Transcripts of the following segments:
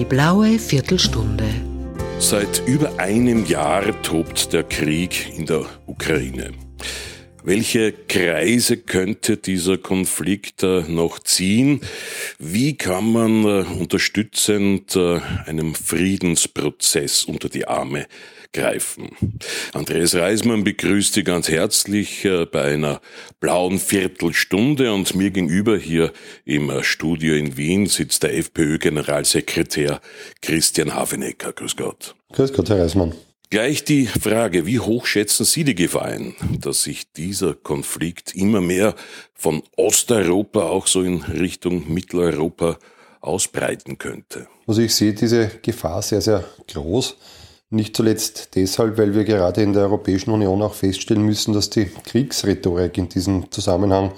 Die blaue Viertelstunde. Seit über einem Jahr tobt der Krieg in der Ukraine. Welche Kreise könnte dieser Konflikt äh, noch ziehen? Wie kann man äh, unterstützend äh, einem Friedensprozess unter die Arme greifen. Andreas Reismann begrüßt Sie ganz herzlich äh, bei einer blauen Viertelstunde und mir gegenüber hier im äh, Studio in Wien sitzt der FPÖ-Generalsekretär Christian Havenecker. Grüß Gott. Grüß Gott, Herr Reismann. Gleich die Frage, wie hoch schätzen Sie die Gefahr ein, dass sich dieser Konflikt immer mehr von Osteuropa auch so in Richtung Mitteleuropa ausbreiten könnte? Also ich sehe diese Gefahr sehr, sehr groß. Nicht zuletzt deshalb, weil wir gerade in der Europäischen Union auch feststellen müssen, dass die Kriegsrhetorik in diesem Zusammenhang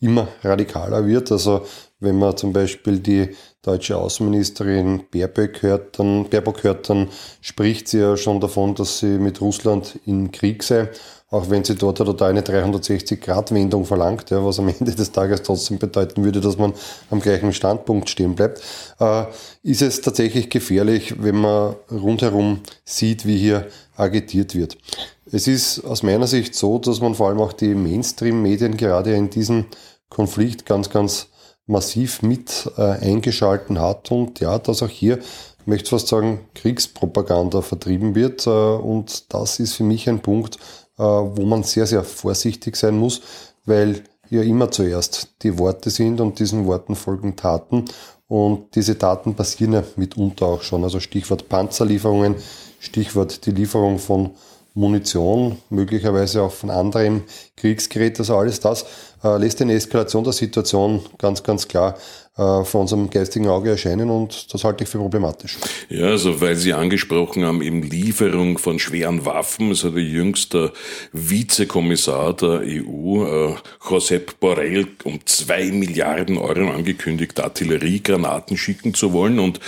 immer radikaler wird. Also wenn man zum Beispiel die deutsche Außenministerin Baerbock hört, dann, Baerbock hört, dann spricht sie ja schon davon, dass sie mit Russland in Krieg sei auch wenn sie dort total eine 360-Grad-Wendung verlangt, ja, was am Ende des Tages trotzdem bedeuten würde, dass man am gleichen Standpunkt stehen bleibt, äh, ist es tatsächlich gefährlich, wenn man rundherum sieht, wie hier agitiert wird. Es ist aus meiner Sicht so, dass man vor allem auch die Mainstream-Medien gerade in diesem Konflikt ganz, ganz massiv mit äh, eingeschalten hat und ja, dass auch hier ich möchte fast sagen, Kriegspropaganda vertrieben wird. Äh, und das ist für mich ein Punkt, wo man sehr, sehr vorsichtig sein muss, weil ja immer zuerst die Worte sind und diesen Worten folgen Taten. Und diese Taten passieren ja mitunter auch schon. Also Stichwort Panzerlieferungen, Stichwort die Lieferung von Munition, möglicherweise auch von anderem Kriegsgerät. Also alles das äh, lässt eine Eskalation der Situation ganz, ganz klar äh, vor unserem geistigen Auge erscheinen und das halte ich für problematisch. Ja, also weil Sie angesprochen haben, eben Lieferung von schweren Waffen, es hat der jüngste Vizekommissar der EU, äh, Josep Borrell, um zwei Milliarden Euro angekündigt, Artilleriegranaten schicken zu wollen und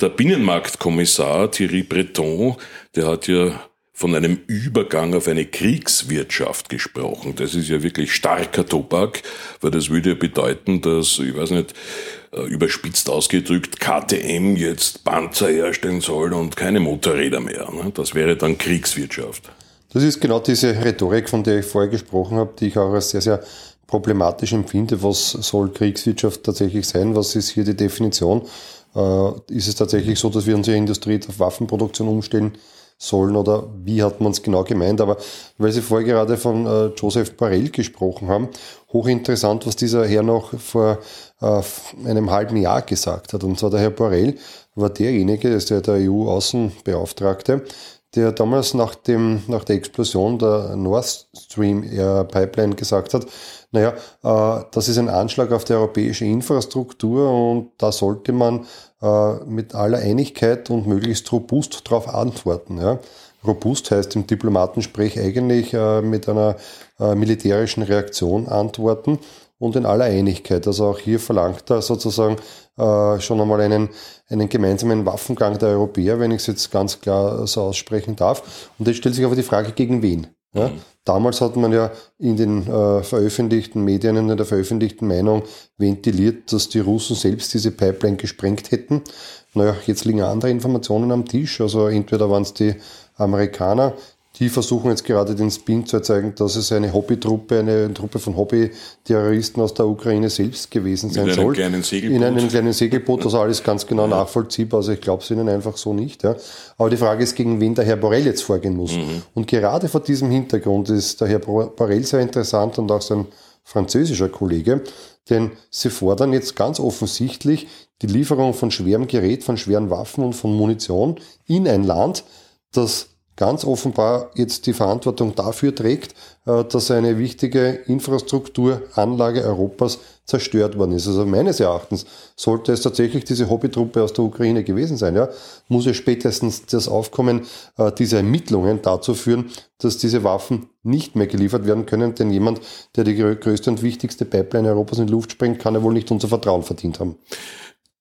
der Binnenmarktkommissar Thierry Breton, der hat ja von einem Übergang auf eine Kriegswirtschaft gesprochen. Das ist ja wirklich starker Tobak, weil das würde ja bedeuten, dass, ich weiß nicht, äh, überspitzt ausgedrückt, KTM jetzt Panzer herstellen soll und keine Motorräder mehr. Ne? Das wäre dann Kriegswirtschaft. Das ist genau diese Rhetorik, von der ich vorher gesprochen habe, die ich auch als sehr, sehr problematisch empfinde. Was soll Kriegswirtschaft tatsächlich sein? Was ist hier die Definition? Äh, ist es tatsächlich so, dass wir unsere Industrie auf Waffenproduktion umstellen? Sollen oder wie hat man es genau gemeint. Aber weil Sie vorher gerade von äh, Joseph Borrell gesprochen haben, hochinteressant, was dieser Herr noch vor äh, einem halben Jahr gesagt hat. Und zwar der Herr Borrell war derjenige, das ist der, der EU-Außenbeauftragte, der damals nach, dem, nach der Explosion der Nord Stream Pipeline gesagt hat, naja, äh, das ist ein Anschlag auf die europäische Infrastruktur und da sollte man äh, mit aller Einigkeit und möglichst robust darauf antworten. Ja. Robust heißt im Diplomatensprech eigentlich äh, mit einer äh, militärischen Reaktion antworten und in aller Einigkeit. Also auch hier verlangt er sozusagen äh, schon einmal einen, einen gemeinsamen Waffengang der Europäer, wenn ich es jetzt ganz klar so aussprechen darf. Und jetzt stellt sich aber die Frage, gegen wen? Ja? Mhm. Damals hat man ja in den äh, veröffentlichten Medien, in der veröffentlichten Meinung ventiliert, dass die Russen selbst diese Pipeline gesprengt hätten. Naja, jetzt liegen andere Informationen am Tisch. Also entweder waren es die Amerikaner, die versuchen jetzt gerade den Spin zu erzeugen, dass es eine Hobbytruppe, eine Truppe von Hobbyterroristen aus der Ukraine selbst gewesen sein in soll. In einem kleinen Segelboot. In einem kleinen Segelboot, also alles ganz genau ja. nachvollziehbar. Also ich glaube es ihnen einfach so nicht. Ja. Aber die Frage ist, gegen wen der Herr Borrell jetzt vorgehen muss. Mhm. Und gerade vor diesem Hintergrund ist der Herr Borrell sehr interessant und auch sein französischer Kollege, denn sie fordern jetzt ganz offensichtlich die Lieferung von schwerem Gerät, von schweren Waffen und von Munition in ein Land, das ganz offenbar jetzt die Verantwortung dafür trägt, äh, dass eine wichtige Infrastrukturanlage Europas zerstört worden ist. Also meines Erachtens sollte es tatsächlich diese Hobbytruppe aus der Ukraine gewesen sein, ja, muss es spätestens das Aufkommen äh, dieser Ermittlungen dazu führen, dass diese Waffen nicht mehr geliefert werden können, denn jemand, der die größte und wichtigste Pipeline Europas in die Luft sprengt, kann ja wohl nicht unser Vertrauen verdient haben.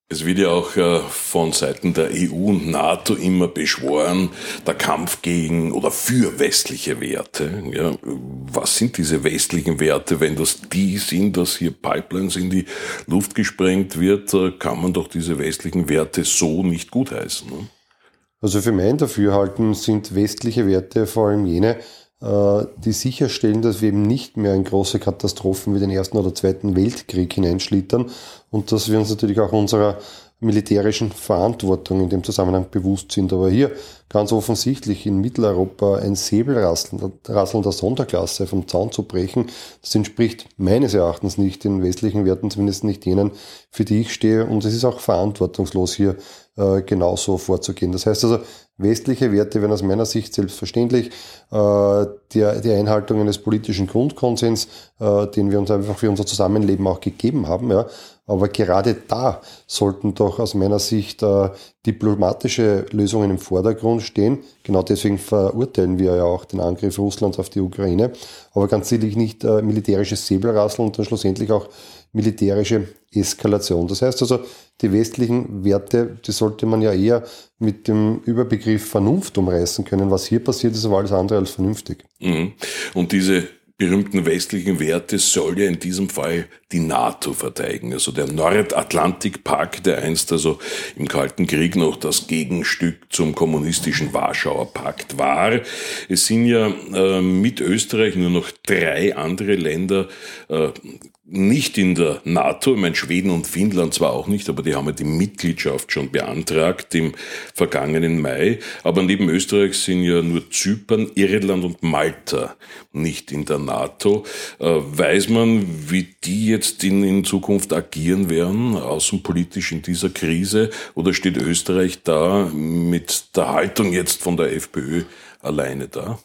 Es wird ja auch äh, von Seiten der EU und NATO immer beschworen, der Kampf gegen oder für westliche Werte. Ja, was sind diese westlichen Werte? Wenn das die sind, dass hier Pipelines in die Luft gesprengt wird, äh, kann man doch diese westlichen Werte so nicht gutheißen. Ne? Also für mein Dafürhalten sind westliche Werte vor allem jene, die sicherstellen, dass wir eben nicht mehr in große Katastrophen wie den Ersten oder Zweiten Weltkrieg hineinschlittern und dass wir uns natürlich auch unserer militärischen Verantwortung in dem Zusammenhang bewusst sind. Aber hier ganz offensichtlich in Mitteleuropa ein Säbelrasseln der Sonderklasse vom Zaun zu brechen, das entspricht meines Erachtens nicht den westlichen Werten, zumindest nicht jenen, für die ich stehe. Und es ist auch verantwortungslos, hier äh, genauso vorzugehen. Das heißt also, westliche Werte werden aus meiner Sicht selbstverständlich äh, die, die Einhaltung eines politischen Grundkonsens, äh, den wir uns einfach für unser Zusammenleben auch gegeben haben, ja, aber gerade da sollten doch aus meiner Sicht äh, diplomatische Lösungen im Vordergrund stehen. Genau deswegen verurteilen wir ja auch den Angriff Russlands auf die Ukraine. Aber ganz sicherlich nicht äh, militärisches Säbelrasseln und dann schlussendlich auch militärische Eskalation. Das heißt also, die westlichen Werte, die sollte man ja eher mit dem Überbegriff Vernunft umreißen können. Was hier passiert, ist aber alles andere als vernünftig. Mhm. Und diese berühmten westlichen Werte soll ja in diesem Fall die NATO verteidigen. Also der Nordatlantikpakt, der einst also im Kalten Krieg noch das Gegenstück zum kommunistischen Warschauer Pakt war. Es sind ja äh, mit Österreich nur noch drei andere Länder äh, nicht in der NATO, ich meine Schweden und Finnland zwar auch nicht, aber die haben ja die Mitgliedschaft schon beantragt im vergangenen Mai. Aber neben Österreich sind ja nur Zypern, Irland und Malta nicht in der NATO. Äh, weiß man, wie die jetzt in, in Zukunft agieren werden, außenpolitisch in dieser Krise? Oder steht Österreich da mit der Haltung jetzt von der FPÖ alleine da?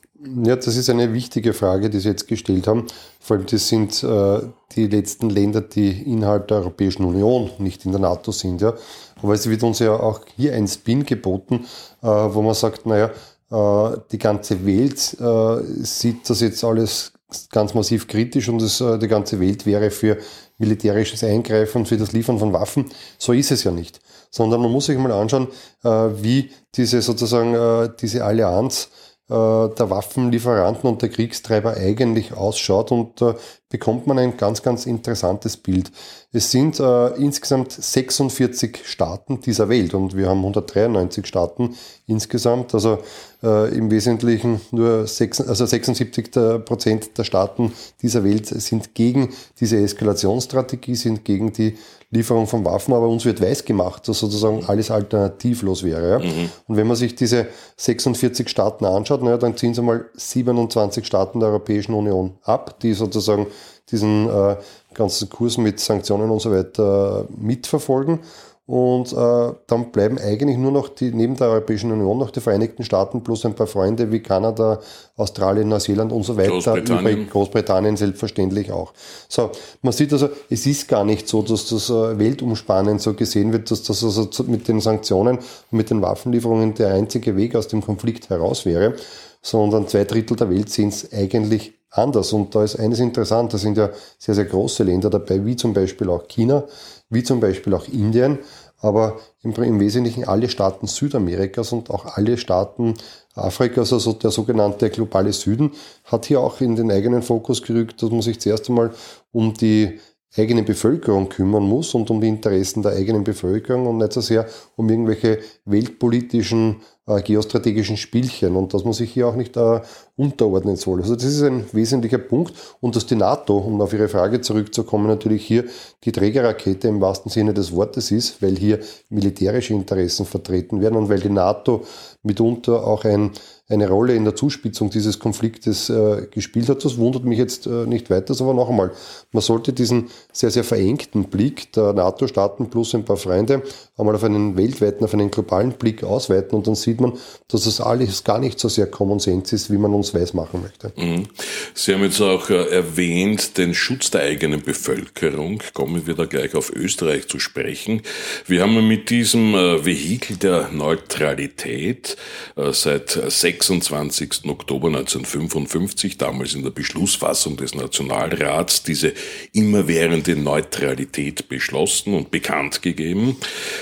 Ja, das ist eine wichtige Frage, die Sie jetzt gestellt haben. Vor allem, das sind äh, die letzten Länder, die innerhalb der Europäischen Union, nicht in der NATO sind. Ja. Aber es wird uns ja auch hier ein Spin geboten, äh, wo man sagt, naja, äh, die ganze Welt äh, sieht das jetzt alles ganz massiv kritisch und das, äh, die ganze Welt wäre für militärisches Eingreifen, für das Liefern von Waffen. So ist es ja nicht. Sondern man muss sich mal anschauen, äh, wie diese sozusagen, diese Allianz der Waffenlieferanten und der Kriegstreiber eigentlich ausschaut und äh, bekommt man ein ganz, ganz interessantes Bild. Es sind äh, insgesamt 46 Staaten dieser Welt und wir haben 193 Staaten insgesamt, also äh, im Wesentlichen nur 6, also 76 Prozent der Staaten dieser Welt sind gegen diese Eskalationsstrategie, sind gegen die Lieferung von Waffen, aber uns wird weiß gemacht, dass sozusagen alles alternativlos wäre. Ja? Mhm. Und wenn man sich diese 46 Staaten anschaut, naja, dann ziehen sie mal 27 Staaten der Europäischen Union ab, die sozusagen diesen äh, ganzen Kurs mit Sanktionen und so weiter mitverfolgen. Und äh, dann bleiben eigentlich nur noch die, neben der Europäischen Union noch die Vereinigten Staaten plus ein paar Freunde wie Kanada, Australien, Neuseeland und so weiter. Großbritannien. Großbritannien selbstverständlich auch. So, man sieht also, es ist gar nicht so, dass das äh, weltumspannend so gesehen wird, dass das also mit den Sanktionen und mit den Waffenlieferungen der einzige Weg aus dem Konflikt heraus wäre, sondern zwei Drittel der Welt sehen es eigentlich anders. Und da ist eines interessant, da sind ja sehr, sehr große Länder dabei, wie zum Beispiel auch China, wie zum Beispiel auch Indien, aber im, im Wesentlichen alle Staaten Südamerikas und auch alle Staaten Afrikas, also der sogenannte globale Süden, hat hier auch in den eigenen Fokus gerückt, dass man sich zuerst einmal um die eigene Bevölkerung kümmern muss und um die Interessen der eigenen Bevölkerung und nicht so sehr um irgendwelche weltpolitischen äh, geostrategischen Spielchen und dass man sich hier auch nicht äh, unterordnen soll. Also das ist ein wesentlicher Punkt und dass die NATO, um auf Ihre Frage zurückzukommen, natürlich hier die Trägerrakete im wahrsten Sinne des Wortes ist, weil hier militärische Interessen vertreten werden und weil die NATO mitunter auch ein eine Rolle in der Zuspitzung dieses Konfliktes äh, gespielt hat. Das wundert mich jetzt äh, nicht weiter, aber noch einmal, man sollte diesen sehr, sehr verengten Blick der NATO-Staaten plus ein paar Freunde einmal auf einen weltweiten, auf einen globalen Blick ausweiten und dann sieht man, dass das alles gar nicht so sehr Common Sense ist, wie man uns weiß machen möchte. Mhm. Sie haben jetzt auch äh, erwähnt, den Schutz der eigenen Bevölkerung. Kommen wir da gleich auf Österreich zu sprechen. Wir haben mit diesem äh, Vehikel der Neutralität äh, seit sechs 26. Oktober 1955, damals in der Beschlussfassung des Nationalrats, diese immerwährende Neutralität beschlossen und bekannt gegeben.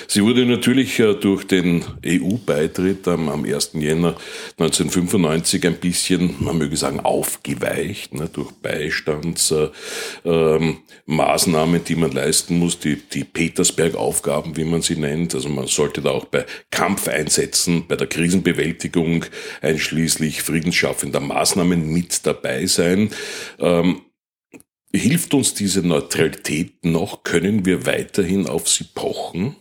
Sie wurde natürlich äh, durch den EU-Beitritt am, 1. Jänner 1995 ein bisschen, man möge sagen, aufgeweicht, ne, durch Beistandsmaßnahmen, äh, ähm, die man leisten muss, die, die Petersberg-Aufgaben, wie man sie nennt. Also man sollte da auch bei Kampfeinsätzen, bei der Krisenbewältigung einschließlich friedensschaffender Maßnahmen mit dabei sein. Ähm, hilft uns diese Neutralität noch? Können wir weiterhin auf sie pochen?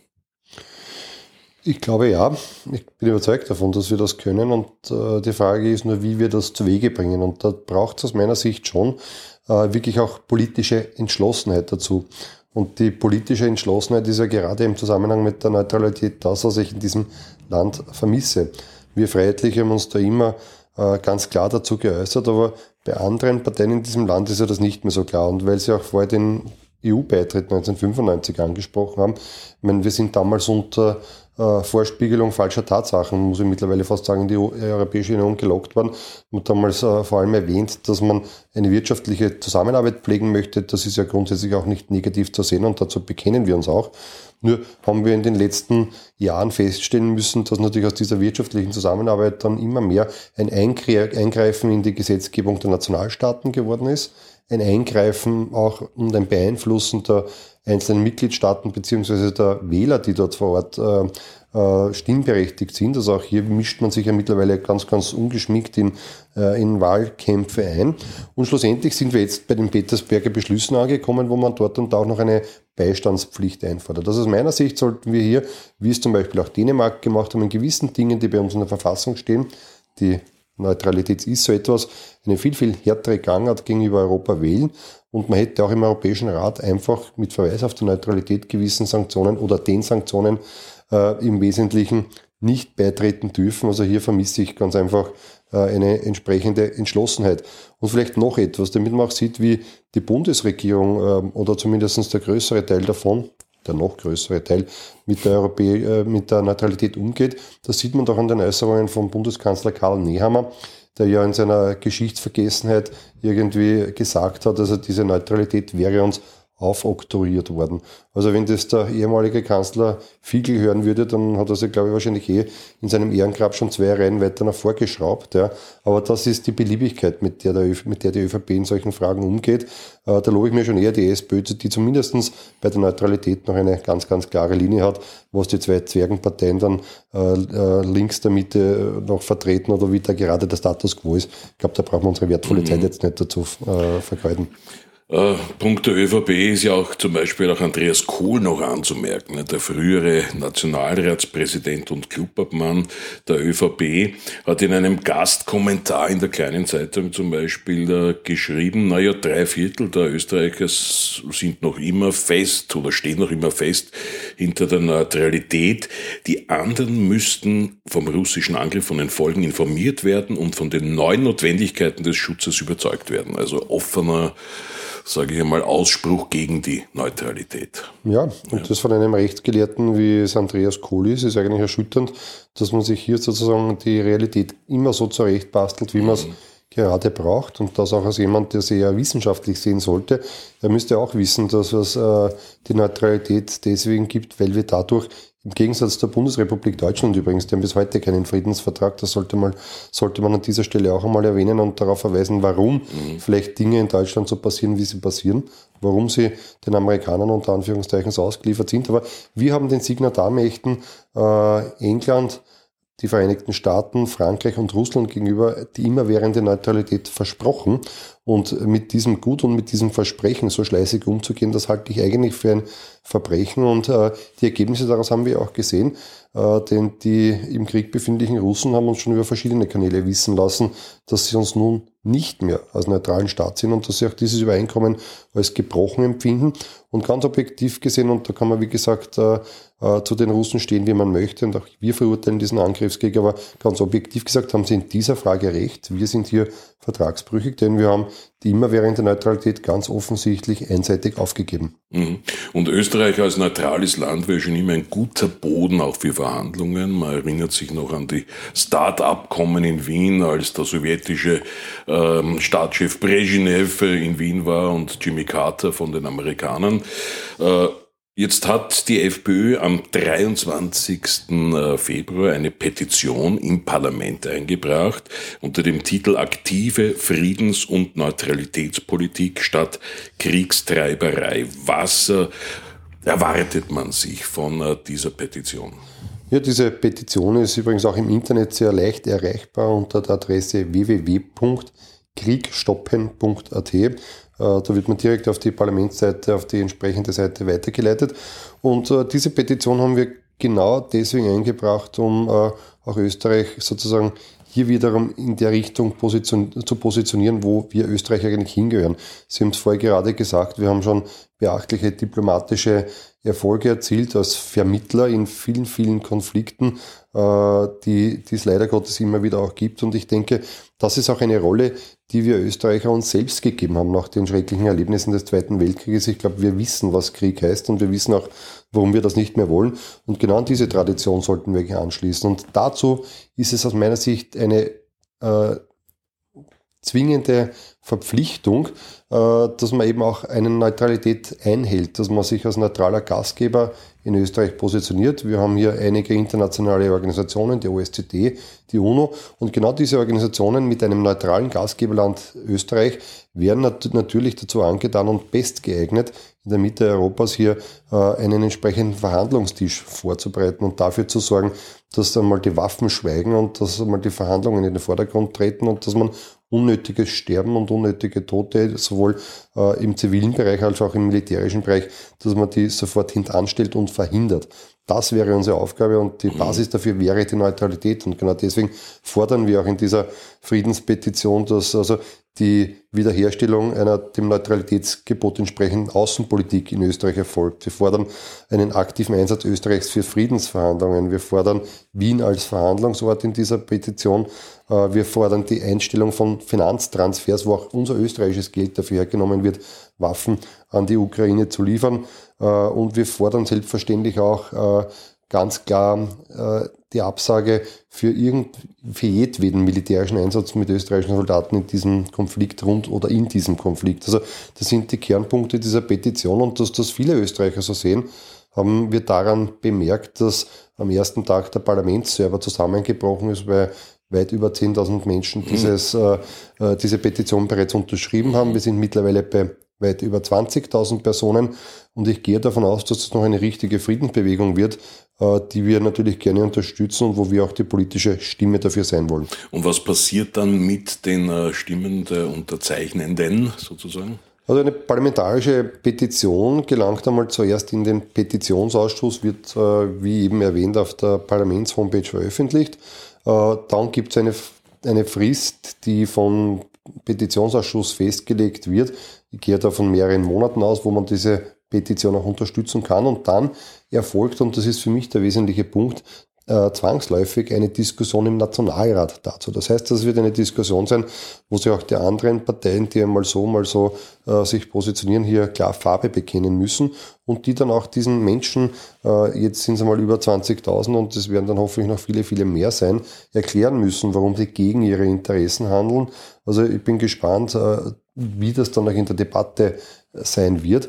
Ich glaube ja. Ich bin überzeugt davon, dass wir das können. Und äh, die Frage ist nur, wie wir das zu Wege bringen. Und da braucht es aus meiner Sicht schon äh, wirklich auch politische Entschlossenheit dazu. Und die politische Entschlossenheit ist ja gerade im Zusammenhang mit der Neutralität das, was ich in diesem Land vermisse. Wir Freiheitliche haben uns da immer äh, ganz klar dazu geäußert, aber bei anderen Parteien in diesem Land ist ja das nicht mehr so klar. Und weil Sie auch vorher den EU-Beitritt 1995 angesprochen haben, ich meine, wir sind damals unter äh, Vorspiegelung falscher Tatsachen, muss ich mittlerweile fast sagen, in die Europäische Union gelockt worden. Hat damals äh, vor allem erwähnt, dass man eine wirtschaftliche Zusammenarbeit pflegen möchte. Das ist ja grundsätzlich auch nicht negativ zu sehen und dazu bekennen wir uns auch. Nur haben wir in den letzten Jahren feststellen müssen, dass natürlich aus dieser wirtschaftlichen Zusammenarbeit dann immer mehr ein Eingreifen in die Gesetzgebung der Nationalstaaten geworden ist ein Eingreifen auch und ein Beeinflussen der einzelnen Mitgliedstaaten beziehungsweise der Wähler, die dort vor Ort äh, äh, stimmberechtigt sind. Also auch hier mischt man sich ja mittlerweile ganz, ganz ungeschminkt in, äh, in Wahlkämpfe ein. Und schlussendlich sind wir jetzt bei den Petersberger Beschlüssen angekommen, wo man dort und da auch noch eine Beistandspflicht einfordert. Also aus meiner Sicht sollten wir hier, wie es zum Beispiel auch Dänemark gemacht haben, in gewissen Dingen, die bei uns in der Verfassung stehen, die Neutralität ist so etwas, eine viel, viel härtere Gangart gegenüber Europa wählen. Und man hätte auch im Europäischen Rat einfach mit Verweis auf die Neutralität gewissen Sanktionen oder den Sanktionen äh, im Wesentlichen nicht beitreten dürfen. Also hier vermisse ich ganz einfach äh, eine entsprechende Entschlossenheit. Und vielleicht noch etwas, damit man auch sieht, wie die Bundesregierung äh, oder zumindest der größere Teil davon der noch größere Teil mit der, Europä äh, mit der Neutralität umgeht. Das sieht man doch an den Äußerungen vom Bundeskanzler Karl Nehammer, der ja in seiner Geschichtsvergessenheit irgendwie gesagt hat, also diese Neutralität wäre uns aufoktroyiert worden. Also wenn das der ehemalige Kanzler Fiegel hören würde, dann hat er sich, glaube ich, wahrscheinlich eh in seinem Ehrengrab schon zwei Reihen weiter nach vorgeschraubt. Ja. Aber das ist die Beliebigkeit, mit der, der mit der die ÖVP in solchen Fragen umgeht. Äh, da lobe ich mir schon eher die SPÖ, die zumindestens bei der Neutralität noch eine ganz, ganz klare Linie hat, was die zwei Zwergenparteien dann äh, äh, links der Mitte noch vertreten oder wie da gerade der Status quo ist. Ich glaube, da brauchen wir unsere wertvolle mhm. Zeit jetzt nicht dazu äh, vergeuden. Äh, Punkt der ÖVP ist ja auch zum Beispiel auch Andreas Kohl noch anzumerken, ne? der frühere Nationalratspräsident und Clubobmann der ÖVP hat in einem Gastkommentar in der kleinen Zeitung zum Beispiel äh, geschrieben, naja, drei Viertel der Österreicher sind noch immer fest oder stehen noch immer fest hinter der Neutralität. Die anderen müssten vom russischen Angriff von den Folgen informiert werden und von den neuen Notwendigkeiten des Schutzes überzeugt werden. Also offener sage ich einmal, Ausspruch gegen die Neutralität. Ja, und ja. das von einem Rechtsgelehrten wie es Andreas Kohl ist, ist eigentlich erschütternd, dass man sich hier sozusagen die Realität immer so zurechtbastelt, wie man es mhm. Gerade braucht und das auch als jemand, der sehr wissenschaftlich sehen sollte. Er müsste auch wissen, dass es äh, die Neutralität deswegen gibt, weil wir dadurch im Gegensatz zur Bundesrepublik Deutschland übrigens, die haben bis heute keinen Friedensvertrag. Das sollte, mal, sollte man an dieser Stelle auch einmal erwähnen und darauf verweisen, warum mhm. vielleicht Dinge in Deutschland so passieren, wie sie passieren, warum sie den Amerikanern unter Anführungszeichen so ausgeliefert sind. Aber wir haben den Signatarmächten äh, England, die Vereinigten Staaten, Frankreich und Russland gegenüber die immerwährende Neutralität versprochen. Und mit diesem Gut und mit diesem Versprechen so schleißig umzugehen, das halte ich eigentlich für ein Verbrechen. Und äh, die Ergebnisse daraus haben wir auch gesehen. Äh, denn die im Krieg befindlichen Russen haben uns schon über verschiedene Kanäle wissen lassen, dass sie uns nun nicht mehr als neutralen Staat sind und dass sie auch dieses Übereinkommen als gebrochen empfinden. Und ganz objektiv gesehen, und da kann man wie gesagt äh, äh, zu den Russen stehen, wie man möchte, und auch wir verurteilen diesen Angriffskrieg, aber ganz objektiv gesagt haben sie in dieser Frage recht. Wir sind hier vertragsbrüchig, denn wir haben die immerwährende Neutralität ganz offensichtlich einseitig aufgegeben. Mhm. Und Österreich als neutrales Land wäre schon immer ein guter Boden auch für Verhandlungen. Man erinnert sich noch an die Start-up-Kommen in Wien, als der sowjetische ähm, Staatschef Brezhnev in Wien war und Jimmy Carter von den Amerikanern. Äh, Jetzt hat die FPÖ am 23. Äh, Februar eine Petition im Parlament eingebracht unter dem Titel Aktive Friedens- und Neutralitätspolitik statt Kriegstreiberei. Was äh, erwartet man sich von äh, dieser Petition? Ja, diese Petition ist übrigens auch im Internet sehr leicht erreichbar unter der Adresse www.kriegstoppen.at. Äh, da wird man direkt auf die Parlamentsseite, auf die entsprechende Seite weitergeleitet. Und äh, diese Petition haben wir genau deswegen eingebracht, um äh, auch Österreich sozusagen hier wiederum in der Richtung position zu positionieren, wo wir Österreich eigentlich hingehören. Sie haben es vorher gerade gesagt, wir haben schon beachtliche diplomatische Erfolge erzielt als Vermittler in vielen, vielen Konflikten, äh, die, die es leider Gottes immer wieder auch gibt. Und ich denke, das ist auch eine Rolle, die wir Österreicher uns selbst gegeben haben nach den schrecklichen Erlebnissen des Zweiten Weltkrieges. Ich glaube, wir wissen, was Krieg heißt und wir wissen auch, warum wir das nicht mehr wollen. Und genau an diese Tradition sollten wir anschließen. Und dazu ist es aus meiner Sicht eine äh, zwingende Verpflichtung, äh, dass man eben auch eine Neutralität einhält, dass man sich als neutraler Gastgeber in Österreich positioniert. Wir haben hier einige internationale Organisationen, die OSZE, die UNO und genau diese Organisationen mit einem neutralen Gastgeberland Österreich werden nat natürlich dazu angetan und bestgeeignet, in der Mitte Europas hier äh, einen entsprechenden Verhandlungstisch vorzubereiten und dafür zu sorgen, dass einmal die Waffen schweigen und dass einmal die Verhandlungen in den Vordergrund treten und dass man unnötiges Sterben und unnötige Tote, sowohl äh, im zivilen Bereich als auch im militärischen Bereich, dass man die sofort hintanstellt und verhindert. Das wäre unsere Aufgabe und die mhm. Basis dafür wäre die Neutralität. Und genau deswegen fordern wir auch in dieser Friedenspetition, dass also die Wiederherstellung einer dem Neutralitätsgebot entsprechenden Außenpolitik in Österreich erfolgt. Wir fordern einen aktiven Einsatz Österreichs für Friedensverhandlungen. Wir fordern Wien als Verhandlungsort in dieser Petition. Äh, wir fordern die Einstellung von Finanztransfers, wo auch unser österreichisches Geld dafür hergenommen wird, Waffen an die Ukraine zu liefern. Äh, und wir fordern selbstverständlich auch äh, ganz klar die Absage für, irgend, für jedweden militärischen Einsatz mit österreichischen Soldaten in diesem Konflikt rund oder in diesem Konflikt. Also das sind die Kernpunkte dieser Petition und dass das viele Österreicher so sehen, haben wir daran bemerkt, dass am ersten Tag der Parlamentsserver zusammengebrochen ist, weil weit über 10.000 Menschen dieses, äh, äh, diese Petition bereits unterschrieben haben. Wir sind mittlerweile bei weit über 20.000 Personen und ich gehe davon aus, dass es noch eine richtige Friedensbewegung wird, äh, die wir natürlich gerne unterstützen und wo wir auch die politische Stimme dafür sein wollen. Und was passiert dann mit den äh, Stimmen der Unterzeichnenden sozusagen? Also eine parlamentarische Petition gelangt einmal zuerst in den Petitionsausschuss, wird äh, wie eben erwähnt auf der Parlamentshomepage veröffentlicht. Dann gibt es eine, eine Frist, die vom Petitionsausschuss festgelegt wird. Ich gehe da von mehreren Monaten aus, wo man diese Petition auch unterstützen kann. Und dann erfolgt, und das ist für mich der wesentliche Punkt, äh, zwangsläufig eine Diskussion im Nationalrat dazu. Das heißt, das wird eine Diskussion sein, wo sich auch die anderen Parteien, die einmal so, mal so äh, sich positionieren, hier klar Farbe bekennen müssen und die dann auch diesen Menschen, äh, jetzt sind es einmal über 20.000 und es werden dann hoffentlich noch viele, viele mehr sein, erklären müssen, warum sie gegen ihre Interessen handeln. Also ich bin gespannt, äh, wie das dann auch in der Debatte sein wird.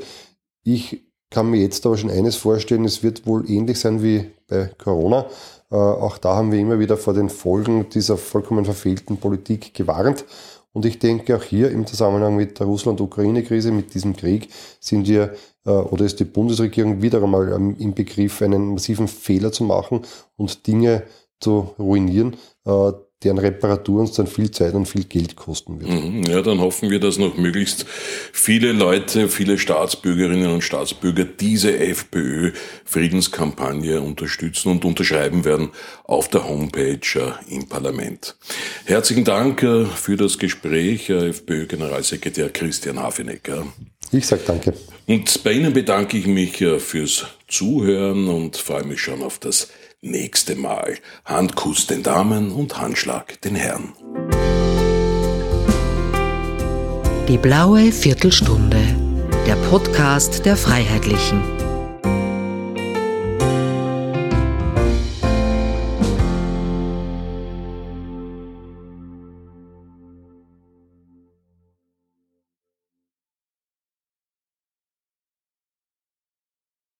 Ich kann mir jetzt aber schon eines vorstellen, es wird wohl ähnlich sein wie bei Corona. Äh, auch da haben wir immer wieder vor den Folgen dieser vollkommen verfehlten Politik gewarnt. Und ich denke auch hier im Zusammenhang mit der Russland-Ukraine-Krise, mit diesem Krieg, sind wir äh, oder ist die Bundesregierung wieder einmal ähm, im Begriff, einen massiven Fehler zu machen und Dinge zu ruinieren, äh, deren Reparatur uns dann viel Zeit und viel Geld kosten wird. Mhm. Ja, dann hoffen wir, dass noch möglichst viele Leute, viele Staatsbürgerinnen und Staatsbürger diese FPÖ-Friedenskampagne unterstützen und unterschreiben werden auf der Homepage äh, im Parlament. Herzlichen Dank äh, für das Gespräch, äh, FPÖ-Generalsekretär Christian Hafenecker. Ich sage danke. Und bei Ihnen bedanke ich mich fürs Zuhören und freue mich schon auf das nächste Mal. Handkuss den Damen und Handschlag den Herren. Die blaue Viertelstunde, der Podcast der Freiheitlichen.